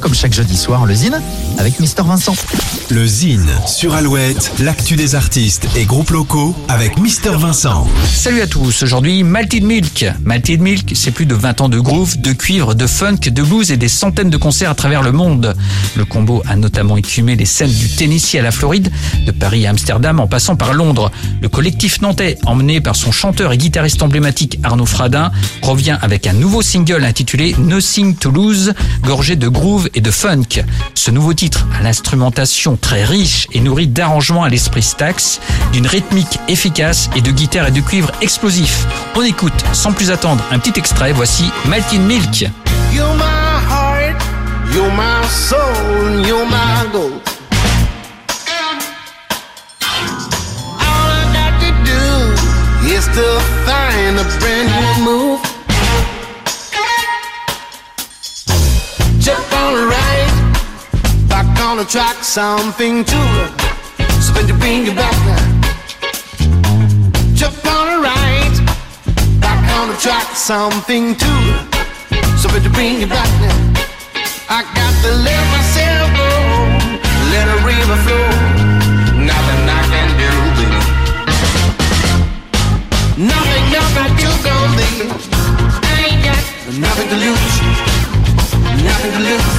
Comme chaque jeudi soir, le Zine avec Mister Vincent. Le Zine sur Alouette, l'actu des artistes et groupes locaux avec Mister Vincent. Salut à tous, aujourd'hui Malted Milk. Malted Milk, c'est plus de 20 ans de groove, de cuivre, de funk, de blues et des centaines de concerts à travers le monde. Le combo a notamment écumé les scènes du Tennessee à la Floride, de Paris à Amsterdam en passant par Londres. Le collectif nantais, emmené par son chanteur et guitariste emblématique Arnaud Fradin, revient avec un nouveau single intitulé Nothing to Lose, gorgé de groove et de funk. Ce nouveau titre, à l'instrumentation très riche et nourri d'arrangements à l'esprit Stax, d'une rythmique efficace et de guitare et de cuivre explosif. On écoute sans plus attendre un petit extrait, voici Maltin Milk. The right, back on the track, something to it. Spin to bring you back now. Jump on the right, back on the track, something to it. Something to bring you back now. I got to let myself to lose.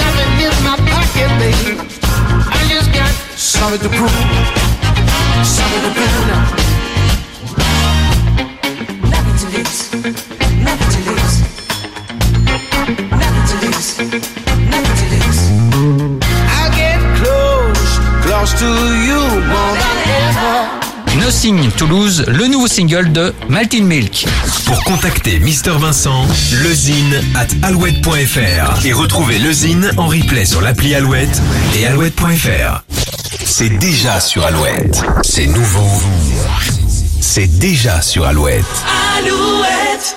Nothing in my pocket, baby. I just got something to prove, something to prove. Nothing to lose. Nothing to lose. Nothing to lose. Nothing to lose. I get close, close to you more than ever. Nothing to Lose, le nouveau single de Maltin Milk. Pour contacter Mister Vincent, lezine at alouette.fr et retrouver le Zine en replay sur l'appli Alouette et alouette.fr. C'est déjà sur Alouette. C'est nouveau. C'est déjà sur Alouette. Alouette.